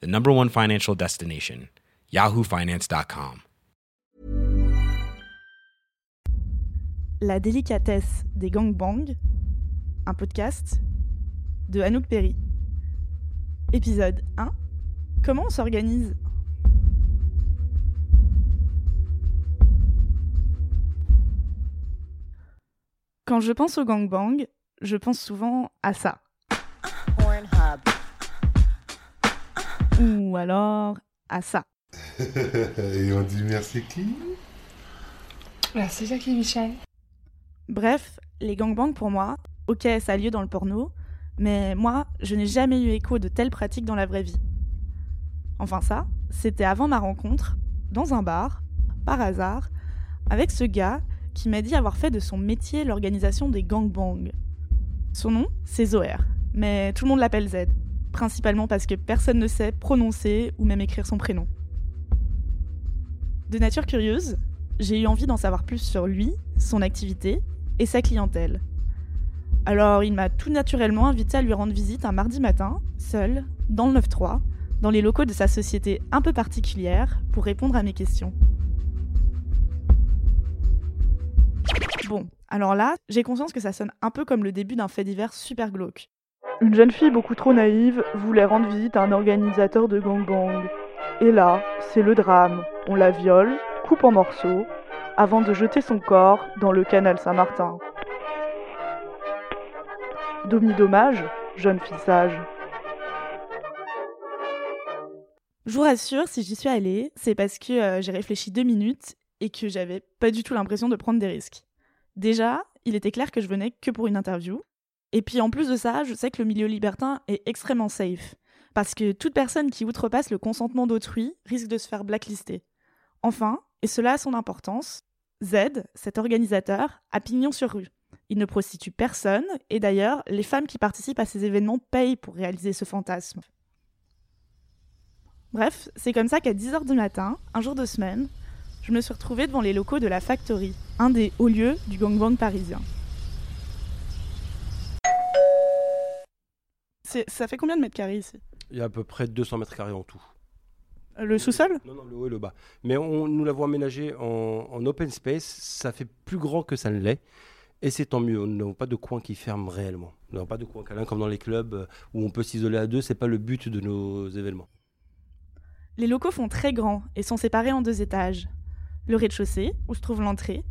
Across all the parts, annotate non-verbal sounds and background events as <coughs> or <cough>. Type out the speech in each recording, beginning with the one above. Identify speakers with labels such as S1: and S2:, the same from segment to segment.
S1: the number one financial destination, yahoofinance.com.
S2: La délicatesse des gangbangs, un podcast de Anouk Perry. Épisode 1 Comment on s'organise? Quand je pense au gangbang, je pense souvent à ça. Ou alors à ça. <laughs>
S3: Et on dit merci qui?
S4: Merci Jackie Michel.
S2: Bref, les gangbangs pour moi, ok, ça a lieu dans le porno, mais moi, je n'ai jamais eu écho de telles pratiques dans la vraie vie. Enfin ça, c'était avant ma rencontre, dans un bar, par hasard, avec ce gars qui m'a dit avoir fait de son métier l'organisation des gangbangs. Son nom, c'est Zoher, mais tout le monde l'appelle Z, principalement parce que personne ne sait prononcer ou même écrire son prénom. De nature curieuse, j'ai eu envie d'en savoir plus sur lui, son activité et sa clientèle. Alors il m'a tout naturellement invité à lui rendre visite un mardi matin, seul, dans le 9-3, dans les locaux de sa société un peu particulière, pour répondre à mes questions. Bon, alors là, j'ai conscience que ça sonne un peu comme le début d'un fait divers super glauque. Une jeune fille beaucoup trop naïve voulait rendre visite à un organisateur de gangbang. Et là, c'est le drame. On la viole, coupe en morceaux, avant de jeter son corps dans le canal Saint-Martin. Dommage, jeune fille sage. Je vous rassure, si j'y suis allée, c'est parce que euh, j'ai réfléchi deux minutes et que j'avais pas du tout l'impression de prendre des risques. Déjà, il était clair que je venais que pour une interview. Et puis en plus de ça, je sais que le milieu libertin est extrêmement safe. Parce que toute personne qui outrepasse le consentement d'autrui risque de se faire blacklister. Enfin, et cela a son importance, Z, cet organisateur, a pignon sur rue. Il ne prostitue personne, et d'ailleurs, les femmes qui participent à ces événements payent pour réaliser ce fantasme. Bref, c'est comme ça qu'à 10h du matin, un jour de semaine, je me suis retrouvée devant les locaux de la Factory, un des hauts lieux du gangbang parisien. Ça fait combien de mètres carrés ici?
S5: Il y a à peu près 200 mètres carrés en tout.
S2: Le sous-sol?
S5: Non, non, le haut et le bas. Mais on, nous l'avons aménagé en, en open space. Ça fait plus grand que ça ne l'est. Et c'est tant mieux. Nous n'avons pas de coin qui ferme réellement. Nous n'avons pas de coin câlin comme dans les clubs euh, où on peut s'isoler à deux. C'est pas le but de nos événements.
S2: Les locaux font très grands et sont séparés en deux étages. Le rez-de-chaussée, où se trouve l'entrée,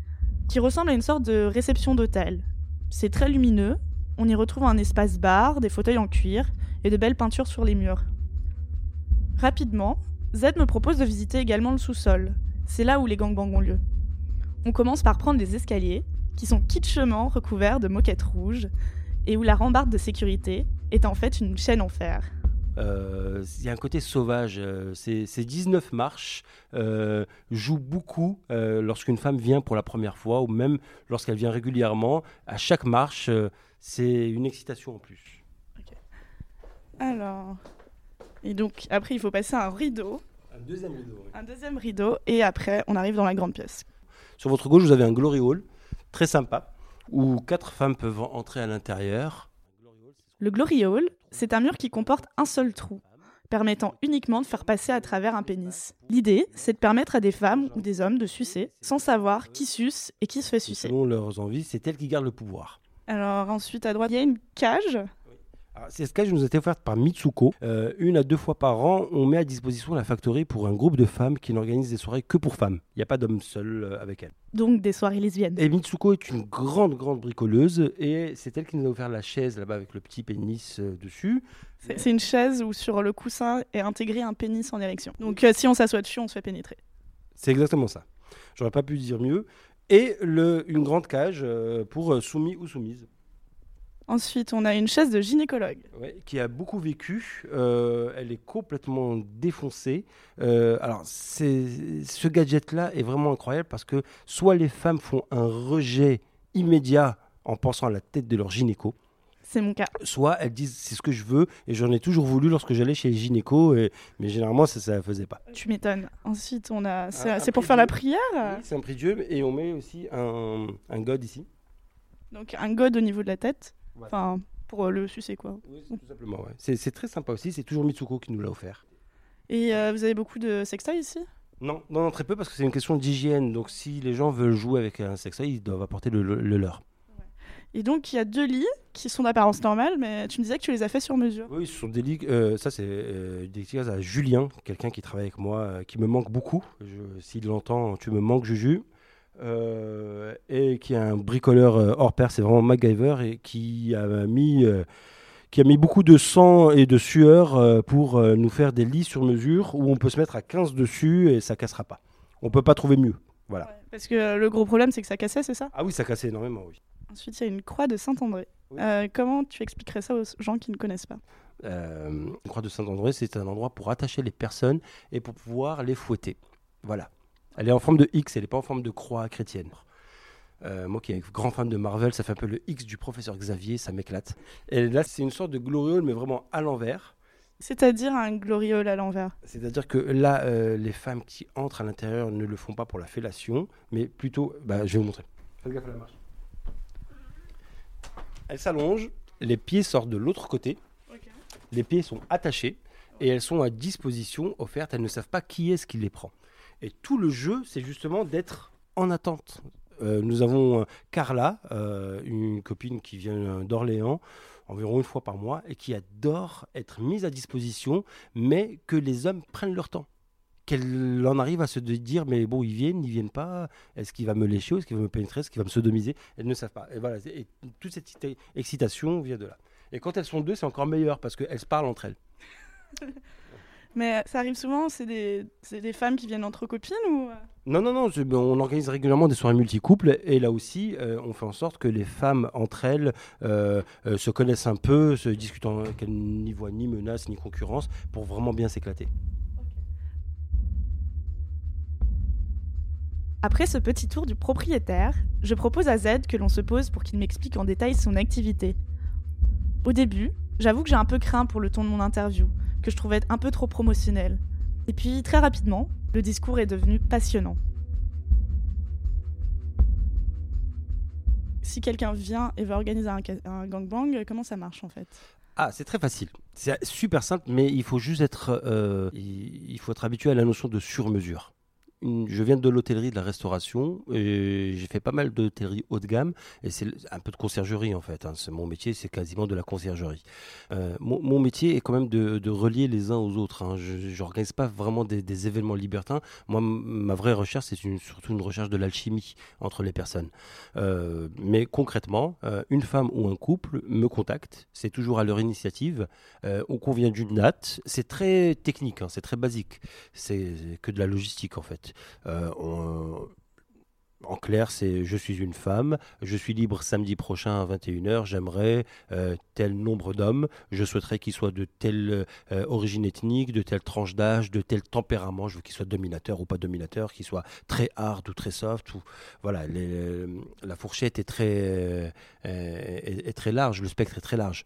S2: qui ressemble à une sorte de réception d'hôtel. C'est très lumineux, on y retrouve un espace bar, des fauteuils en cuir et de belles peintures sur les murs. Rapidement, Z me propose de visiter également le sous-sol. C'est là où les gangbangs ont lieu. On commence par prendre les escaliers, qui sont kitschement recouverts de moquettes rouges, et où la rambarde de sécurité est en fait une chaîne en fer.
S5: Euh, Il y a un côté sauvage. euh, ces, ces 19 marches euh, jouent beaucoup lorsqu'une femme vient pour la première fois ou même lorsqu'elle vient régulièrement. À chaque marche, c'est une excitation en plus.
S2: Alors. Et donc, après, il faut passer un rideau,
S5: Un deuxième rideau. oui.
S2: un deuxième rideau, et après, on arrive dans la grande pièce.
S5: Sur votre gauche, vous avez un glory hall très sympa où quatre femmes peuvent entrer à l'intérieur.
S2: Le Glory Hall, c'est un mur qui comporte un seul trou, permettant uniquement de faire passer à travers un pénis. L'idée, c'est de permettre à des femmes ou des hommes de sucer sans savoir qui suce et qui se fait sucer.
S5: Selon leurs envies, c'est elles qui gardent le pouvoir.
S2: Alors ensuite, à droite, il y a une cage.
S5: Cette cage nous a été offerte par Mitsuko. Euh, une à deux fois par an, on met à disposition la factory pour un groupe de femmes qui n'organise des soirées que pour femmes. Il n'y a pas d'hommes seuls euh, avec elle.
S2: Donc des soirées lesbiennes.
S5: Et Mitsuko est une grande, grande bricoleuse et c'est elle qui nous a offert la chaise là-bas avec le petit pénis euh, dessus.
S2: C'est c'est une chaise où sur le coussin est intégré un pénis en érection. Donc euh, si on s'assoit dessus, on se fait pénétrer.
S5: C'est exactement ça. J'aurais pas pu dire mieux. Et le, une grande cage euh, pour euh, soumis ou soumises.
S2: Ensuite, on a une chaise de gynécologue.
S5: Ouais, qui a beaucoup vécu. Euh, elle est complètement défoncée. Euh, alors, ce gadget-là est vraiment incroyable parce que soit les femmes font un rejet immédiat en pensant à la tête de leur gynéco,
S2: C'est mon cas.
S5: soit elles disent c'est ce que je veux et j'en ai toujours voulu lorsque j'allais chez les gynécos, et- mais généralement ça ne faisait pas.
S2: Tu m'étonnes. Ensuite, on a. C'est c'est pour faire la prière
S5: Oui, C'est un prix Dieu et on met aussi un, un god ici.
S2: Donc un god au niveau de la tête.
S5: Voilà.
S2: Enfin, pour euh, le sucer, quoi.
S5: Oui, tout simplement. ouais. C'est très sympa aussi, c'est toujours Mitsuko qui nous l'a offert.
S2: Et euh, vous avez beaucoup de sextoys ici?
S5: Non, non, non, très peu parce que c'est une question d'hygiène. Donc si les gens veulent jouer avec un sextoy, ils doivent apporter le, le- le leur.
S2: Et donc, il y a deux lits qui sont d'apparence normale, mais tu me disais que tu les as fait sur mesure.
S5: Oui, ce sont des ligues. euh, ça, c'est euh, dédicace à Julien, quelqu'un qui travaille avec moi, euh, qui me manque beaucoup. S'il l'entend, tu me manques, Juju. Euh, et qui est un bricoleur euh, hors pair, c'est vraiment MacGyver, et qui a mis. qui a mis beaucoup de sang et de sueur pour nous faire des lits sur mesure où on peut se mettre à 15 dessus et ça cassera pas. On peut pas trouver mieux. Voilà.
S2: Ouais, Parce que le gros problème, c'est que ça cassait, c'est ça?
S5: Ah oui, ça cassait énormément, oui.
S2: Ensuite, il y a une croix de Saint-André.
S5: Oui.
S2: Euh, comment tu expliquerais ça aux gens qui ne connaissent pas?
S5: Euh, une croix de Saint-André, c'est un endroit pour attacher les personnes et pour pouvoir les fouetter. Voilà. Elle est en forme de X, elle n'est pas en forme de croix chrétienne. Euh, moi qui suis un grand fan de Marvel, ça fait un peu le X du professeur Xavier, ça m'éclate. Et là, c'est une sorte de gloriole, mais vraiment à l'envers.
S2: C'est-à-dire un gloriole à l'envers?
S5: C'est-à-dire que là, euh, les femmes qui entrent à l'intérieur ne le font pas pour la fellation, mais plutôt. Bah, je vais vous montrer. Faites gaffe à la marche. Elles s'allongent, les pieds sortent de l'autre côté, les pieds sont attachés et elles sont à disposition, offertes. Elles ne savent pas qui est-ce qui les prend. Et tout le jeu, c'est justement d'être en attente. Euh, nous avons euh, Carla, euh, une copine qui vient d'Orléans, environ une fois par mois, et qui adore être mise à disposition, mais que les hommes prennent leur temps. Qu'elle en arrive à se dire, mais bon, ils viennent, ils viennent pas, est-ce qu'il va me lécher, est-ce qu'il va me pénétrer, est-ce qu'il va me sodomiser Elles ne savent pas. Et voilà, et toute cette excita- excitation vient de là. Et quand elles sont deux, c'est encore meilleur, parce qu'elles se parlent entre elles. <laughs>
S2: Mais euh, ça arrive souvent, c'est des, des femmes qui viennent entre copines ou euh?
S5: Non, non, non, on organise régulièrement des soirées multicouples et là aussi, euh, on fait en sorte que les femmes entre elles euh, euh, se connaissent un peu, se discutent en- qu'elles n'y voient ni menace ni concurrence pour vraiment bien s'éclater.
S2: Après ce petit tour du propriétaire, je propose à Z que l'on se pose pour qu'il m'explique en détail son activité. Au début, j'avoue que j'ai un peu craint pour le ton de mon interview, que je trouvais un peu trop promotionnel. Et puis, très rapidement, le discours est devenu passionnant. Si quelqu'un vient et veut organiser un, gangbang, comment ça marche en fait?
S5: Ah, c'est très facile. C'est super simple, mais il faut juste être, euh, être habitué à la notion de sur-mesure. Je viens de l'hôtellerie, de la restauration, j'ai fait pas mal d'hôtellerie haut de gamme, et c'est un peu de conciergerie en fait. hein. Mon métier, c'est quasiment de la conciergerie. Euh, mon, métier est quand même de, relier les uns aux autres. hein. Je n'organise pas vraiment des, événements libertins. Moi, ma vraie recherche, c'est surtout une recherche de l'alchimie entre les personnes. Euh, mais concrètement, euh, une femme ou un couple me contacte, c'est toujours à leur initiative, on convient d'une date, c'est très technique, hein, c'est très basique, c'est que de la logistique en fait. Euh, en clair, c'est je suis une femme, je suis libre samedi prochain à 21h, j'aimerais euh, tel nombre d'hommes, je souhaiterais qu'ils soient de telle euh, origine ethnique, de telle tranche d'âge, de tel tempérament, je veux qu'ils soient dominateurs ou pas dominateurs, qu'ils soient très hard ou très soft. Voilà, la fourchette est très large, le spectre est très large.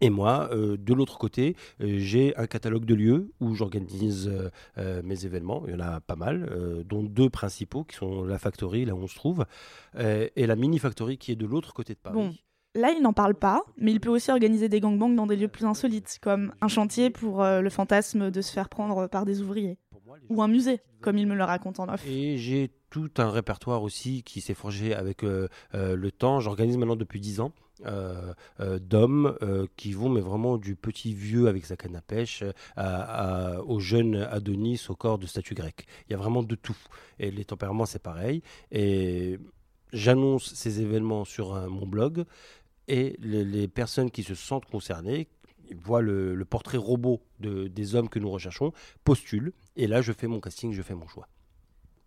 S5: Et moi, euh, de l'autre côté, euh, j'ai un catalogue de lieux où j'organise euh, mes événements. Il y en a pas mal, dont deux principaux qui sont la Factory, là où on se trouve, et la Mini Factory qui est de l'autre côté de Paris.
S2: Bon. Là, il n'en parle pas, mais il peut aussi organiser des gangbangs dans des lieux plus insolites, comme un chantier pour le fantasme de se faire prendre par des ouvriers, ou un musée, comme il me le raconte en off.
S5: Et j'ai tout un répertoire aussi qui s'est forgé avec le temps. J'organise maintenant depuis 10 ans. Euh, euh, d'hommes euh, qui vont mais vraiment du petit vieux avec sa canne à pêche à, au jeune Adonis au corps de statue grecque. Il y a vraiment de tout. Et les tempéraments c'est pareil. Et j'annonce ces événements sur mon blog et les, les personnes qui se sentent concernées voient le, le portrait robot de- des hommes que nous recherchons, postulent et là je fais mon casting, je fais mon choix.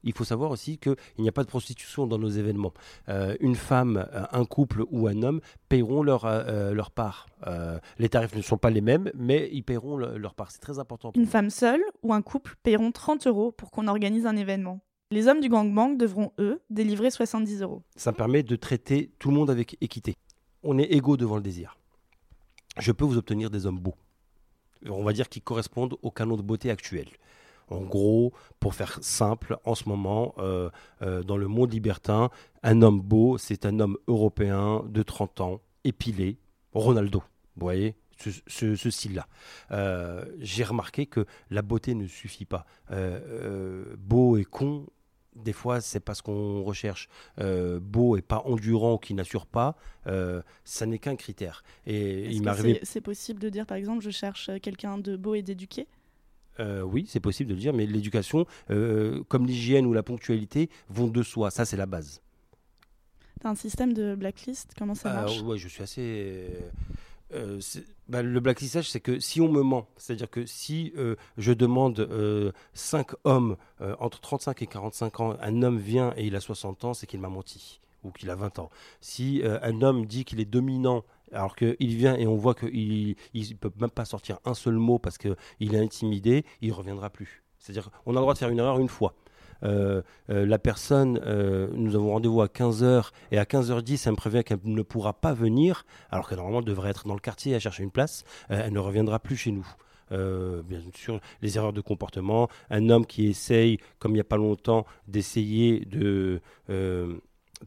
S5: Il faut savoir aussi qu'il n'y a pas de prostitution dans nos événements. Euh, une femme, euh, un couple ou un homme paieront leur, euh, leur part. Euh, les tarifs ne sont pas les mêmes, mais ils paieront le- leur part. C'est très important.
S2: Une femme seule ou un couple paieront 30 euros pour qu'on organise un événement. Les hommes du gangbang devront, eux, délivrer 70 euros.
S5: Ça permet de traiter tout le monde avec équité. On est égaux devant le désir. Je peux vous obtenir des hommes beaux. On va dire qui correspondent au canon de beauté actuel. En gros, pour faire simple, en ce moment, euh, euh, dans le monde libertin, un homme beau, c'est un homme européen de 30 ans, épilé, Ronaldo. Vous voyez ce, ce- ce style-là. Euh, J'ai remarqué que la beauté ne suffit pas. Beau et con, des fois, c'est pas ce qu'on recherche. Euh, beau et pas endurant qui n'assure pas, euh, ça n'est qu'un critère. Et il
S2: C'est possible de dire, par exemple, je cherche quelqu'un de beau et d'éduqué?
S5: Euh, oui, c'est possible de le dire, mais l'éducation, euh, comme l'hygiène ou la ponctualité, vont de soi. Ça, c'est la base.
S2: T'as un système de blacklist? Comment ça
S5: Ah,
S2: marche?
S5: ouais, je suis assez. euh, bah, le blacklistage, c'est que si on me ment, c'est-à-dire que si euh, je demande 5 hommes euh, entre 35 et 45 ans, un homme vient et il a 60 ans, c'est qu'il m'a menti ou qu'il a 20 ans. Si euh, un homme dit qu'il est dominant alors qu'il vient et on voit qu'il ne peut même pas sortir un seul mot parce qu'il est intimidé, il ne reviendra plus. C'est-à-dire qu'on a le droit de faire une erreur une fois. Euh, euh, la personne, euh, nous avons rendez-vous à 15h et à 15h10, elle me prévient qu'elle ne pourra pas venir, alors que normalement devrait être dans le quartier à chercher une place, elle ne reviendra plus chez nous. Bien sûr, les erreurs de comportement, un homme qui essaye, comme il n'y a pas longtemps, d'essayer de,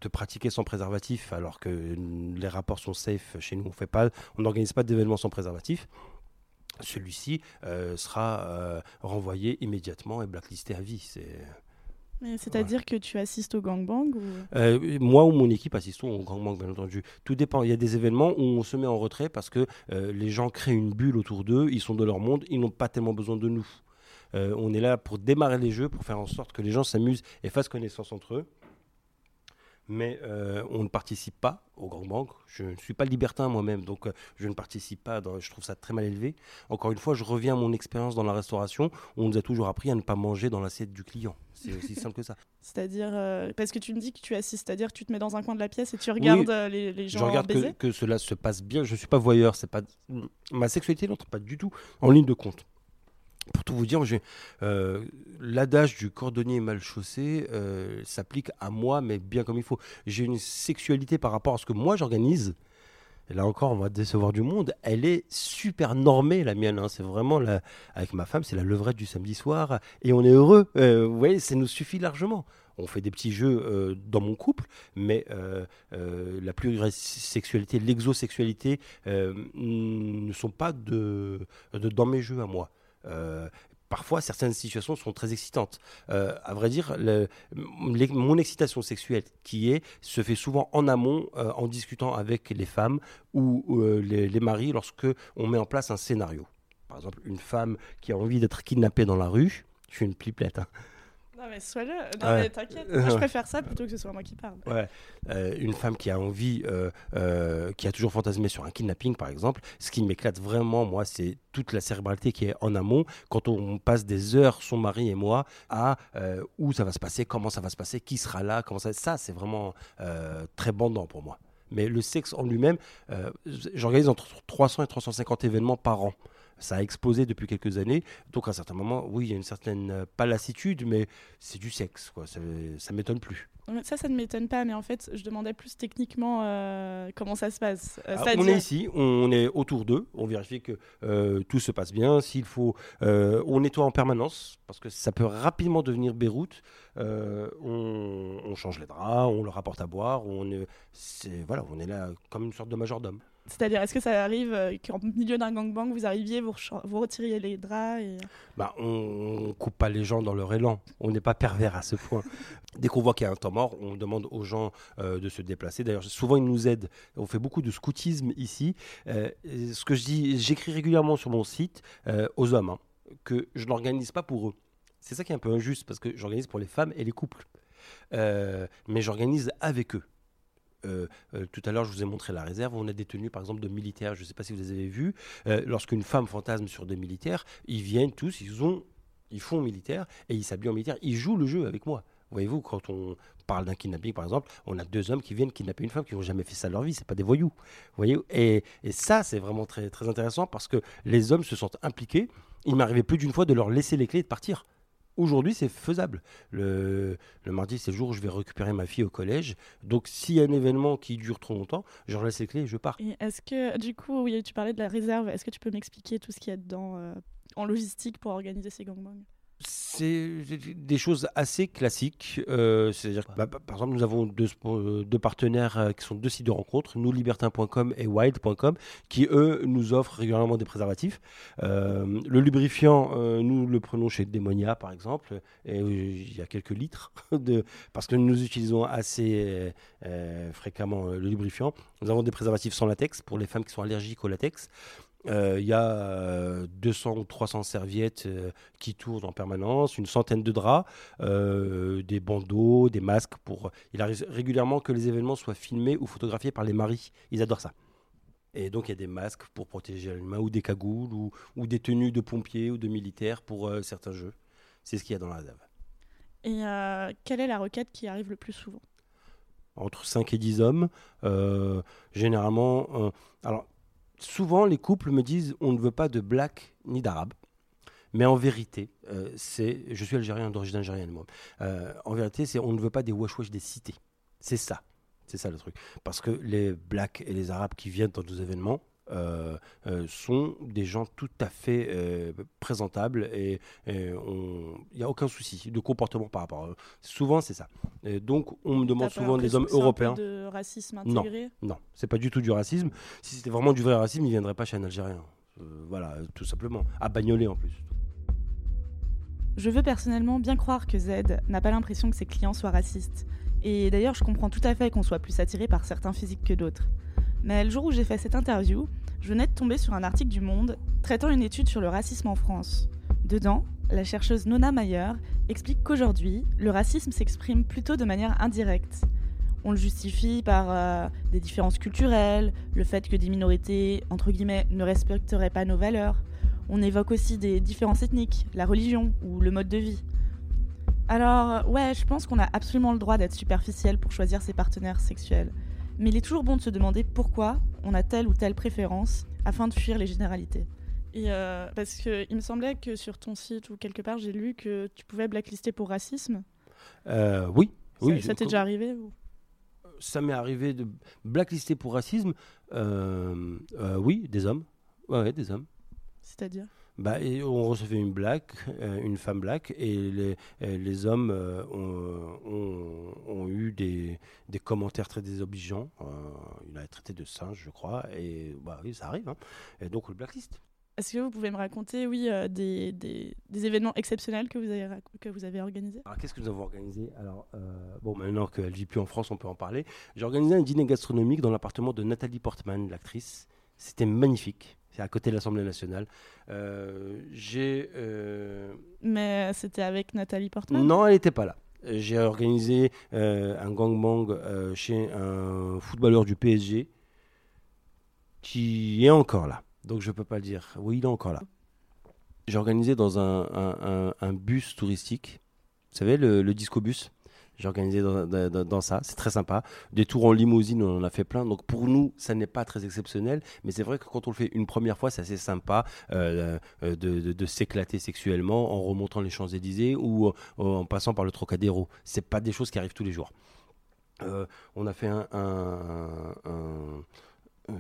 S5: de pratiquer sans préservatif, alors que les rapports sont safe chez nous, on fait pas, on n'organise pas d'événements sans préservatif. Celui-ci euh, sera euh, renvoyé immédiatement et blacklisté à vie. C'est
S2: C'est-à-dire que tu assistes au gangbang ou...
S5: euh, moi ou mon équipe assistons au gangbang, bien entendu. Tout dépend. Il y a des événements où on se met en retrait parce que euh, les gens créent une bulle autour d'eux, ils sont de leur monde, ils n'ont pas tellement besoin de nous. Euh, on est là pour démarrer les jeux, pour faire en sorte que les gens s'amusent et fassent connaissance entre eux. Mais euh, on ne participe pas au gangbang. Je ne suis pas libertin moi-même, donc euh, je ne participe pas. Dans, je trouve ça très mal élevé. Encore une fois, je reviens à mon expérience dans la restauration. Où on nous a toujours appris à ne pas manger dans l'assiette du client. C'est aussi simple que ça. <laughs>
S2: C'est-à-dire, euh, parce que tu me dis que tu assistes, c'est-à-dire que tu te mets dans un coin de la pièce et tu regardes euh, les, les gens
S5: je regarde que, que cela se passe bien. Je ne suis pas voyeur. C'est pas ma sexualité n'entre pas du tout en ligne de compte. Pour tout vous dire, euh, l'adage du cordonnier mal chaussé euh, s'applique à moi, mais bien comme il faut. J'ai une sexualité par rapport à ce que moi j'organise. Là encore, on va décevoir du monde. Elle est super normée, la mienne. hein. C'est vraiment, avec ma femme, c'est la levrette du samedi soir. Et on est heureux. Euh, vous voyez, ça nous suffit largement. On fait des petits jeux euh, dans mon couple, mais la plus vraie sexualité, l'exosexualité, ne sont pas dans mes jeux à moi. Euh, parfois, certaines situations sont très excitantes. Euh, à vrai dire, mon excitation sexuelle, qui est, se fait souvent en amont, euh, en discutant avec les femmes ou euh, les, les maris, lorsque on met en place un scénario. Par exemple, une femme qui a envie d'être kidnappée dans la rue. Je suis une pliplette. hein.
S2: Non mais sois-le, non
S5: Ouais.
S2: mais t'inquiète, moi je préfère ça plutôt que ce soit moi qui parle.
S5: Ouais. Euh, une femme qui a envie, euh, euh, qui a toujours fantasmé sur un kidnapping, par exemple. Ce qui m'éclate vraiment, moi, c'est toute la cérébralité qui est en amont. Quand on passe des heures, son mari et moi, à où ça va se passer, comment ça va se passer, qui sera là, comment ça. Ça, c'est vraiment très bandant pour moi. Mais le sexe en lui-même, j'organise entre 300 et 350 événements par an. Ça a explosé depuis quelques années. Donc, à un certain moment, oui, il y a une certaine, euh, pas lassitude, mais c'est du sexe. Quoi. Ça, ça m'étonne plus.
S2: Ça, ça ne m'étonne pas, mais en fait, je demandais plus techniquement euh, comment ça se passe. Euh,
S5: Ah, on est ici, on est autour d'eux, on vérifie que euh, tout se passe bien. S'il faut, on nettoie en permanence parce que ça peut rapidement devenir Beyrouth. On, on change les draps, on leur apporte à boire. On est, voilà, on est là comme une sorte de majordome.
S2: C'est-à-dire, est-ce que ça arrive euh, qu'en milieu d'un gangbang, vous arriviez, vous, retiriez les draps et...
S5: Bah, on, on coupe pas les gens dans leur élan. On n'est pas pervers à ce point. Dès qu'on voit qu'il y a un temps mort, on demande aux gens euh, de se déplacer. D'ailleurs, souvent ils nous aident. On fait beaucoup de scoutisme ici. Euh, ce que je dis, j'écris régulièrement sur mon site euh, aux hommes hein, que je n'organise pas pour eux. C'est ça qui est un peu injuste parce que j'organise pour les femmes et les couples. Euh, mais j'organise avec eux. Euh, euh, tout à l'heure, je vous ai montré la réserve. On a des tenues, par exemple, de militaires. Je ne sais pas si vous les avez vues. Euh, Lorsqu'une femme fantasme sur des militaires, ils viennent tous, ils ils font militaire et ils s'habillent en militaire. Ils jouent le jeu avec moi. Voyez-vous, quand on parle d'un kidnapping, par exemple, on a deux hommes qui viennent kidnapper une femme qui n'ont jamais fait ça de leur vie. C'est pas des voyous. Voyez et, et ça, c'est vraiment très, très intéressant parce que les hommes se sentent impliqués. Il m'arrivait plus d'une fois de leur laisser les clés et de partir. Aujourd'hui, c'est faisable. Le, le mardi, c'est le jour où je vais récupérer ma fille au collège. Donc, s'il y a un événement qui dure trop longtemps, je laisse les clés et je pars.
S2: Est-ce que, du coup, tu parlais de la réserve, est-ce que tu peux m'expliquer tout ce qu'il y a dedans euh, en logistique pour organiser ces gangbangs?
S5: C'est des choses assez classiques. euh, C'est-à-dire que, bah, par exemple, nous avons deux, euh, deux partenaires euh, qui sont deux sites de rencontres, nouslibertins.com et wild.com, qui, eux, nous offrent régulièrement des préservatifs. Euh, le lubrifiant, euh, nous le prenons chez Demonia, par exemple, et il y a quelques litres, <laughs> de, parce que nous utilisons assez fréquemment le lubrifiant. Nous avons des préservatifs sans latex pour les femmes qui sont allergiques au latex. Euh, Il y a euh, 200 ou 300 serviettes euh, qui tournent en permanence, une centaine de draps, euh, des bandeaux, des masques. Pour... Il arrive régulièrement que les événements soient filmés ou photographiés par les maris. Ils adorent ça. Et donc il y a des masques pour protéger les mains ou des cagoules ou, ou des tenues de pompiers ou de militaires pour certains jeux. C'est ce qu'il y a dans la réserve.
S2: Et quelle est la requête qui arrive le plus souvent?
S5: Entre 5 et 10 hommes. Généralement, alors souvent les couples me disent on ne veut pas de black ni d'arabe. Mais en vérité, euh, c'est, je suis algérien d'origine algérienne moi. Euh, en vérité, c'est on ne veut pas des wesh wesh des cités. C'est ça, c'est ça le truc. Parce que les blacks et les arabes qui viennent dans nos événements euh, euh, sont des gens tout à fait euh, présentables et il n'y a aucun souci de comportement par rapport à eux. Souvent, c'est ça. Et donc, on me demande souvent des hommes
S2: c'est un peu
S5: européens.
S2: de racisme
S5: Non.
S2: intégré?
S5: Non, c'est pas du tout du racisme. Si c'était vraiment du vrai racisme, il ne viendrait pas chez un Algérien. Voilà, tout simplement. À Bagnolet en plus.
S2: Je veux personnellement bien croire que Z n'a pas l'impression que ses clients soient racistes. Et d'ailleurs, je comprends tout à fait qu'on soit plus attiré par certains physiques que d'autres. Mais le jour où j'ai fait cette interview, je venais de tomber sur un article du Monde traitant une étude sur le racisme en France. Dedans, la chercheuse Nona Mayer explique qu'aujourd'hui, le racisme s'exprime plutôt de manière indirecte. On le justifie par euh, des différences culturelles, le fait que des minorités, entre guillemets, ne respecteraient pas nos valeurs. On évoque aussi des différences ethniques, la religion ou le mode de vie. Alors, ouais, je pense qu'on a absolument le droit d'être superficiel pour choisir ses partenaires sexuels. Mais il est toujours bon de se demander pourquoi on a telle ou telle préférence afin de fuir les généralités. Et euh, parce que il me semblait que sur ton site ou quelque part, j'ai lu que tu pouvais blacklister pour racisme.
S5: Euh, oui.
S2: Ça-
S5: oui,
S2: ça t'est déjà arrivé ou-
S5: ça m'est arrivé de blacklister pour racisme. Euh, euh, oui, des hommes. Ouais, ouais, des hommes.
S2: C'est-à-dire?
S5: Bah, et on recevait une black, euh, une femme black, et les, et les hommes euh, ont, ont- ont eu des, des commentaires très désobligeants. Euh, il a été traité de singe, je crois, et bah oui, ça arrive. hein. Et donc on le blacklist.
S2: Est-ce que vous pouvez me raconter, oui, euh, des, des- des événements exceptionnels que vous avez, que vous avez organisés?
S5: Alors, qu'est-ce que nous avons organisé? Alors, euh, bon, maintenant qu'elle vit plus en France, on peut en parler. J'ai organisé un dîner gastronomique dans l'appartement de Nathalie Portman, l'actrice. C'était magnifique. C'est à côté de l'Assemblée nationale. Euh, j'ai. euh,
S2: Mais c'était avec Nathalie Portman?
S5: Non, elle n'était pas là. J'ai organisé euh, un gangbang euh, chez un footballeur du PSG qui est encore là. Donc je peux pas le dire. Oui, il est encore là. J'ai organisé dans un, un- un- un bus touristique. Vous savez, le, le disco bus? J'ai organisé dans, ça. C'est très sympa. Des tours en limousine, on en a fait plein. Donc pour nous, ça n'est pas très exceptionnel. Mais c'est vrai que quand on le fait une première fois, c'est assez sympa euh, euh, de, s'éclater sexuellement en remontant les Champs-Élysées ou euh, en passant par le Trocadéro. C'est pas des choses qui arrivent tous les jours. On a fait un,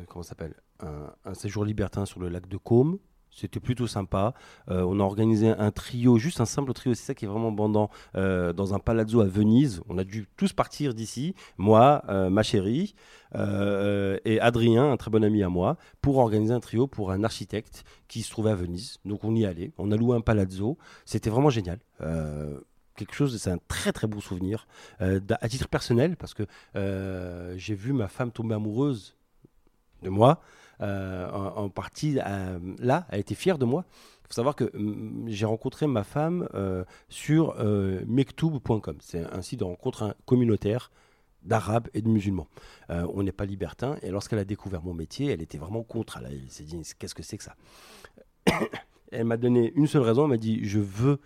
S5: comment s'appelle? Un séjour libertin sur le lac de Caume. C'était plutôt sympa. Euh, on a organisé un trio, juste un simple trio, c'est ça qui est vraiment bandant, euh, dans un palazzo à Venise. On a dû tous partir d'ici, moi, euh, ma chérie et Adrien, un très bon ami à moi, pour organiser un trio pour un architecte qui se trouvait à Venise. Donc on y allait, on a loué un palazzo. C'était vraiment génial. Quelque chose, c'est un très très beau souvenir. À titre personnel, parce que j'ai vu ma femme tomber amoureuse de moi. Euh, en, partie euh, là, elle était fière de moi. Il faut savoir que hum, j'ai rencontré ma femme euh, sur euh, mektoub.com. C'est un site de rencontre communautaire d'arabes et de musulmans. On n'est pas libertin. Et lorsqu'elle a découvert mon métier, elle était vraiment contre. Elle, s'est dit, qu'est-ce que c'est que ça? <coughs> Elle m'a donné une seule raison. Elle m'a dit, je veux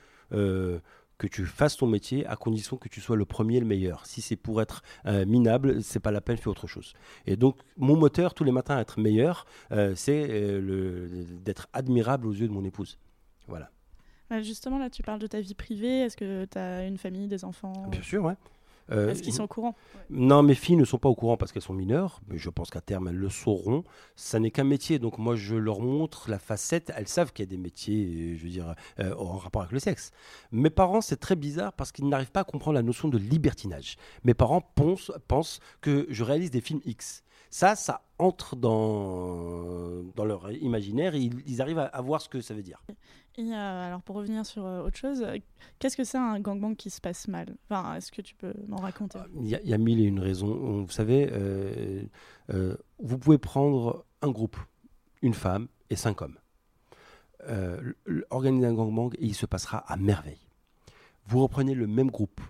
S5: que tu fasses ton métier à condition que tu sois le premier, le meilleur. Si c'est pour être euh, minable, c'est pas la peine, fais autre chose. Et donc, mon moteur tous les matins à être meilleur, euh, c'est euh, d'être admirable aux yeux de mon épouse. Voilà.
S2: Bah, Justement, là, tu parles de ta vie privée. Est-ce que tu as une famille, des enfants?
S5: Bien sûr, ouais. Euh,
S2: Est-ce qu'ils sont au courant
S5: Non, mes filles ne sont pas au courant parce qu'elles sont mineures, mais je pense qu'à terme elles le sauront. Ça n'est qu'un métier, donc moi je leur montre la facette. Elles savent qu'il y a des métiers, euh, je veux dire, euh, en rapport avec le sexe. Mes parents, c'est très bizarre parce qu'ils n'arrivent pas à comprendre la notion de libertinage. Mes parents pensent, pensent que je réalise des films X. Ça, ça entre dans, dans leur imaginaire et ils, ils arrivent à, à voir ce que ça veut dire.
S2: Et euh, alors, pour revenir sur euh, autre chose, qu'est-ce que c'est un gangbang qui se passe mal? Enfin, est-ce que tu peux m'en raconter?
S5: Il y, a- il y a mille et une raisons. On- Vous savez, euh, euh, vous pouvez prendre un groupe, une femme et cinq hommes. Organiser un gangbang et il se passera à merveille. Vous reprenez le même groupe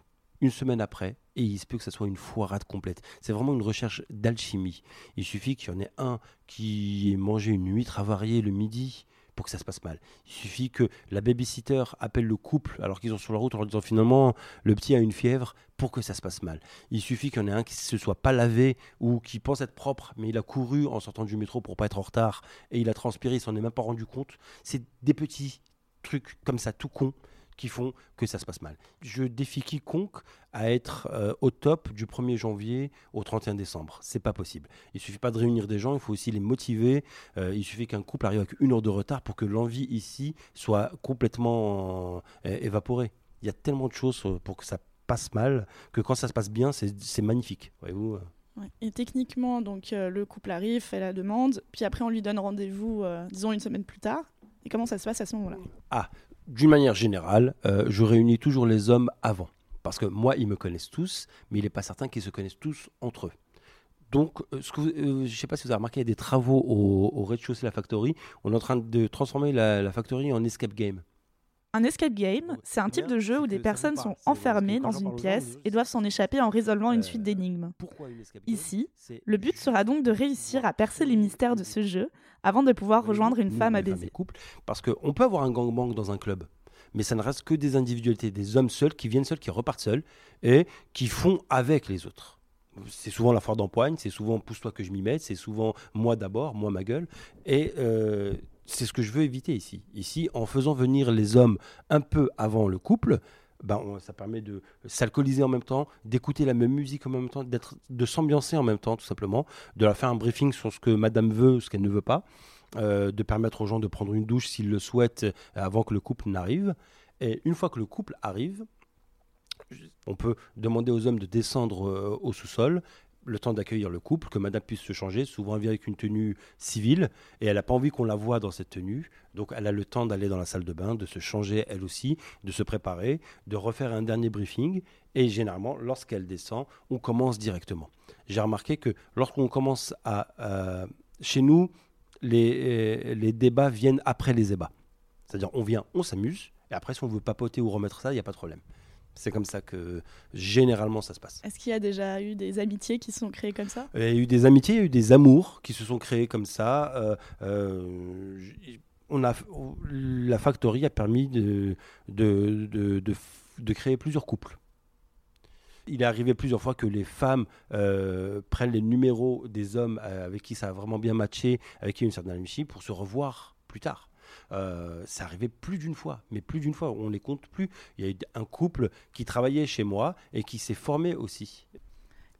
S5: une semaine après et il se peut que ça soit une foirade complète. C'est vraiment une recherche d'alchimie. Il suffit qu'il y en ait un qui ait mangé une huître avariée le midi pour que ça se passe mal. Il suffit que la babysitter appelle le couple alors qu'ils sont sur la route en leur disant finalement le petit a une fièvre pour que ça se passe mal. Il suffit qu'il y en ait un qui se soit pas lavé ou qui pense être propre, mais il a couru en sortant du métro pour pas être en retard et il a transpiré, il s'en est même pas rendu compte. C'est des petits trucs comme ça, tout con, qui font que ça se passe mal. Je défie quiconque à être euh, au top du 1er janvier au 31 décembre. C'est pas possible. Il suffit pas de réunir des gens, il faut aussi les motiver. Euh, il suffit qu'un couple arrive avec une heure de retard pour que l'envie ici soit complètement euh, évaporée. Il y a tellement de choses pour que ça passe mal que quand ça se passe bien, c'est magnifique. Voyez-vous.
S2: Ouais. Et techniquement, donc le couple arrive, fait la demande, puis après on lui donne rendez-vous, disons une semaine plus tard. Et comment ça se passe à ce moment-là?
S5: D'une manière générale, euh, je réunis toujours les hommes avant. Parce que moi, ils me connaissent tous, mais il n'est pas certain qu'ils se connaissent tous entre eux. Donc, euh, euh, je ne sais pas si vous avez remarqué, il y a des travaux au, au rez-de-chaussée de la factory. On est en train de transformer la, la factory en escape game.
S2: Un escape game, c'est un type de jeu où des personnes sont enfermées dans une pièce et doivent s'en échapper en résolvant une
S5: Euh,
S2: suite d'énigmes.
S5: Escape game
S2: Ici, le but sera donc de réussir à percer les mystères de ce jeu avant de pouvoir rejoindre une femme à baiser.
S5: parce qu'on peut avoir un gangbang dans un club, mais ça ne reste que des individualités, des hommes seuls qui viennent seuls, qui repartent seuls et qui font avec les autres. C'est souvent la foire d'empoigne, c'est souvent pousse-toi que je m'y mette, c'est souvent moi d'abord, moi ma gueule. Et euh, c'est ce que je veux éviter ici. Ici, en faisant venir les hommes un peu avant le couple, ben, ça permet de s'alcooliser en même temps, d'écouter la même musique en même temps, de s'ambiancer en même temps, tout simplement, de leur faire un briefing sur ce que madame veut, ce qu'elle ne veut pas, euh, de permettre aux gens de prendre une douche s'ils le souhaitent euh, avant que le couple n'arrive. Et une fois que le couple arrive, on peut demander aux hommes de descendre euh, au sous-sol, le temps d'accueillir le couple, que madame puisse se changer. Souvent, elle vient avec une tenue civile et elle n'a pas envie qu'on la voie dans cette tenue. Donc, elle a le temps d'aller dans la salle de bain, de se changer elle aussi, de se préparer, de refaire un dernier briefing. Et généralement, lorsqu'elle descend, on commence directement. J'ai remarqué que lorsqu'on commence à. chez nous, les, euh, les débats viennent après les ébats. C'est-à-dire, on vient, on s'amuse, et après, si on veut papoter ou remettre ça, il n'y a pas de problème. C'est comme ça que généralement ça se passe.
S2: Est-ce qu'il y a déjà eu des amitiés qui se sont créées comme ça?
S5: Il y a eu des amitiés, il y a eu des amours qui se sont créés comme ça. Euh, euh, on a, la factory a permis de, de, de, de créer plusieurs couples. Il est arrivé plusieurs fois que les femmes euh, prennent les numéros des hommes avec qui ça a vraiment bien matché, avec qui il y a une certaine amitié, pour se revoir plus tard. Euh, c'est arrivé plus d'une fois, mais plus d'une fois, on les compte plus. Il y a eu un couple qui travaillait chez moi et qui s'est formé aussi.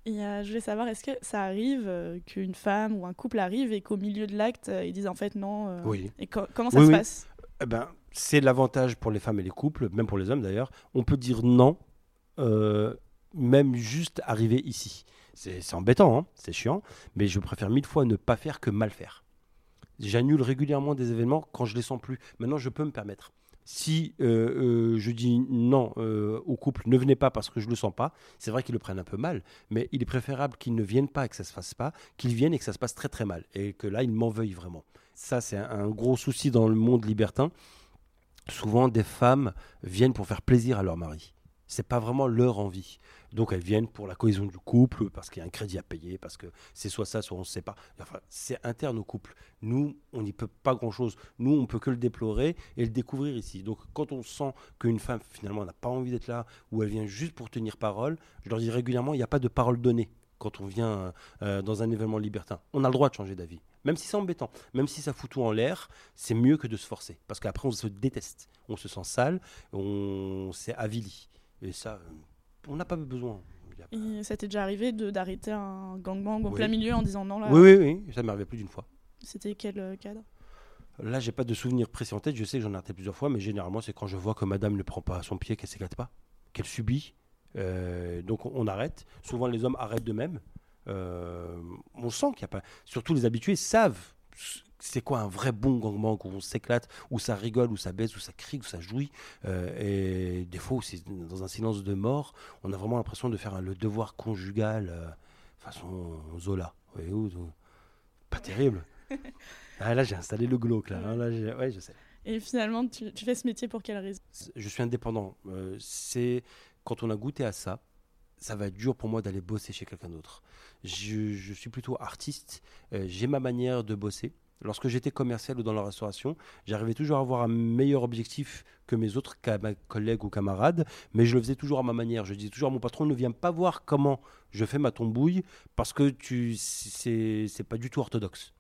S2: Et euh, je voulais savoir, est-ce que ça arrive euh, qu'une femme ou un couple arrive et qu'au milieu de l'acte, ils disent en fait non
S5: Oui.
S2: Et co- comment ça
S5: Oui,
S2: se
S5: oui.
S2: passe?
S5: Eh ben, c'est l'avantage pour les femmes et les couples, même pour les hommes d'ailleurs. On peut dire non, même juste arriver ici. C'est c'est embêtant, hein, c'est chiant, mais je préfère mille fois ne pas faire que mal faire. J'annule régulièrement des événements quand je les sens plus. Maintenant, je peux me permettre. Si euh, euh, je dis non euh, au couple, ne venez pas parce que je le sens pas, c'est vrai qu'ils le prennent un peu mal, mais il est préférable qu'ils ne viennent pas et que ça se fasse pas, qu'ils viennent et que ça se passe très très mal, et que là, ils m'en veuillent vraiment. Ça, c'est un, un gros souci dans le monde libertin. Souvent, des femmes viennent pour faire plaisir à leur mari. C'est pas vraiment leur envie. Donc elles viennent pour la cohésion du couple, parce qu'il y a un crédit à payer, parce que c'est soit ça, soit on ne sait pas. Enfin, c'est interne au couple. Nous, on n'y peut pas grand-chose. Nous, on peut que le déplorer et le découvrir ici. Donc quand on sent qu'une femme, finalement, n'a pas envie d'être là, ou elle vient juste pour tenir parole, je leur dis régulièrement, il n'y a pas de parole donnée quand on vient euh, dans un événement libertin. On a le droit de changer d'avis. Même si c'est embêtant, même si ça fout tout en l'air, c'est mieux que de se forcer. Parce qu'après, on se déteste. On se sent sale, on s'est avili. Et ça, euh, on n'a pas besoin. Pas-
S2: Et ça t'est déjà arrivé de- d'arrêter un gangbang au
S5: Oui.
S2: plein milieu en disant non là
S5: Oui, oui, oui, ça m'est arrivé plus d'une fois.
S2: C'était quel euh, cadre?
S5: Là, j'ai pas de souvenir précis en tête. Je sais que j'en ai arrêté plusieurs fois, mais généralement, c'est quand je vois que madame ne prend pas son pied, qu'elle s'éclate pas, qu'elle subit. Euh, donc, on, arrête. Souvent, les hommes arrêtent d'eux-mêmes. Euh, on sent qu'il n'y a pas. Surtout, les habitués savent c'est quoi un vrai bon gangbang où on s'éclate, où ça rigole, où ça baisse, où ça crie, où ça jouit. Euh, et des fois, c'est dans un silence de mort, on a vraiment l'impression de faire le devoir conjugal euh, façon Zola. Vous voyez, où- où- pas terrible. <laughs> Ah, là, j'ai installé le glauque. Là, hein, là ouais, je sais.
S2: Et finalement, tu, tu fais ce métier pour quelle raison?
S5: Je suis indépendant. Euh, c'est quand on a goûté à ça, ça va être dur pour moi d'aller bosser chez quelqu'un d'autre. Je, suis plutôt artiste. euh, j'ai ma manière de bosser. Lorsque j'étais commercial ou dans la restauration, j'arrivais toujours à avoir un meilleur objectif que mes autres collègues ou camarades, mais je le faisais toujours à ma manière. Je disais toujours à mon patron, ne viens pas voir comment je fais ma tombouille, parce que tu, c'est, pas du tout orthodoxe.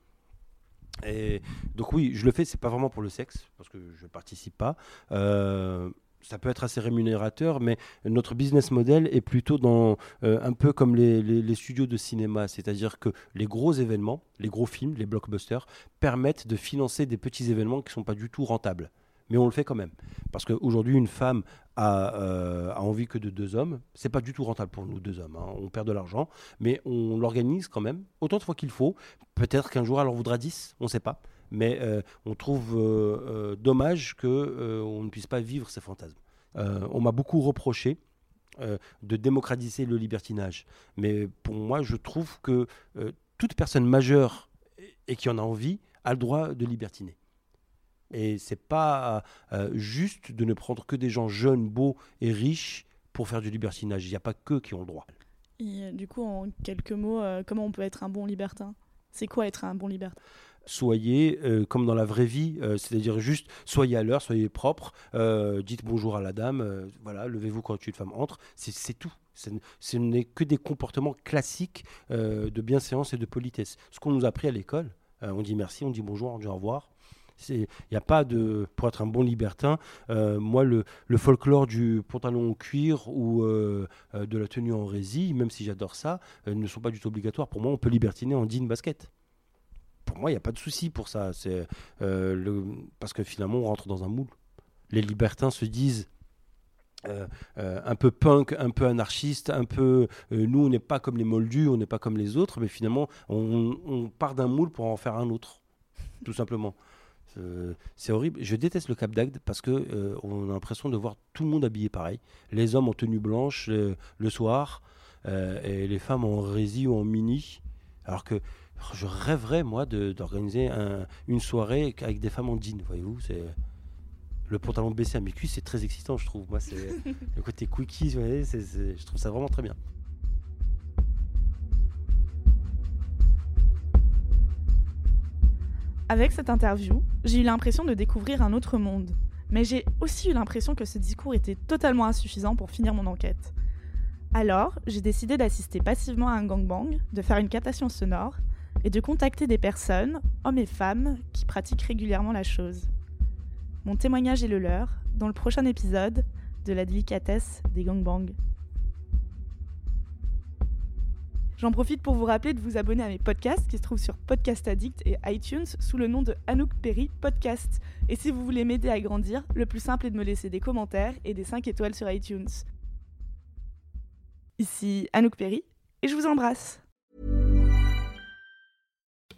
S5: Donc oui, je le fais, c'est pas vraiment pour le sexe, parce que je participe pas. Euh, ça peut être assez rémunérateur, mais notre business model est plutôt dans euh, un peu comme les, studios de cinéma, c'est-à-dire que les gros événements, les gros films, les blockbusters, permettent de financer des petits événements qui ne sont pas du tout rentables. Mais on le fait quand même. Parce qu'aujourd'hui, une femme a, euh, envie que de deux hommes. C'est pas du tout rentable pour nous, deux hommes. hein. On perd de l'argent, mais on l'organise quand même autant de fois qu'il faut. Peut-être qu'un jour, elle en voudra 10, on ne sait pas. Mais euh, on trouve euh, euh, dommage qu'on on ne puisse pas vivre ces fantasmes. On m'a beaucoup reproché de démocratiser le libertinage. Mais pour moi, je trouve que toute personne majeure et- qui en a envie a le droit de libertiner. Et c'est pas juste de ne prendre que des gens jeunes, beaux et riches pour faire du libertinage. Il n'y a pas que qui ont le droit.
S2: Et du coup, en quelques mots, comment on peut être un bon libertin? C'est quoi être un bon libertin?
S5: Soyez euh, comme dans la vraie vie, euh, c'est-à-dire juste soyez à l'heure, soyez propre, euh, dites bonjour à la dame, voilà, levez-vous quand une femme entre, c'est tout. Ce n'est que des comportements classiques de bienséance et de politesse. Ce qu'on nous a appris à l'école, on dit merci, on dit bonjour, on dit au revoir. Il n'y a pas de. Pour être un bon libertin, moi, le, folklore du pantalon en cuir ou de la tenue en résille, même si j'adore ça, ne sont pas du tout obligatoires. Pour moi, on peut libertiner en jean basket pour moi, il n'y a pas de souci pour ça. C'est euh, parce que finalement, on rentre dans un moule. Les libertins se disent euh, euh, un peu punk, un peu anarchiste, un peu. nous, on n'est pas comme les moldus, on n'est pas comme les autres, mais finalement, on, on part d'un moule pour en faire un autre, tout simplement. C'est horrible. Je déteste le Cap d'Agde parce que on a l'impression de voir tout le monde habillé pareil. Les hommes en tenue blanche le soir et les femmes en rési ou en mini. Alors que je rêverais, moi, d'organiser un- une soirée avec des femmes en jean, voyez-vous. C'est le pantalon baissé à mes cuisses, c'est très excitant, je trouve. Moi, c'est <laughs> le côté quickie, vous voyez, je trouve ça vraiment très bien.
S2: Avec cette interview, j'ai eu l'impression de découvrir un autre monde. Mais j'ai aussi eu l'impression que ce discours était totalement insuffisant pour finir mon enquête. Alors, j'ai décidé d'assister passivement à un gangbang, de faire une captation sonore et de contacter des personnes, hommes et femmes, qui pratiquent régulièrement la chose. Mon témoignage est le leur dans le prochain épisode de la délicatesse des gangbangs. J'en profite pour vous rappeler de vous abonner à mes podcasts qui se trouvent sur Podcast Addict et iTunes sous le nom de Anouk Perry Podcast. Et si vous voulez m'aider à grandir, le plus simple est de me laisser des commentaires et des 5 étoiles sur iTunes. Ici Anouk Perry et je vous embrasse.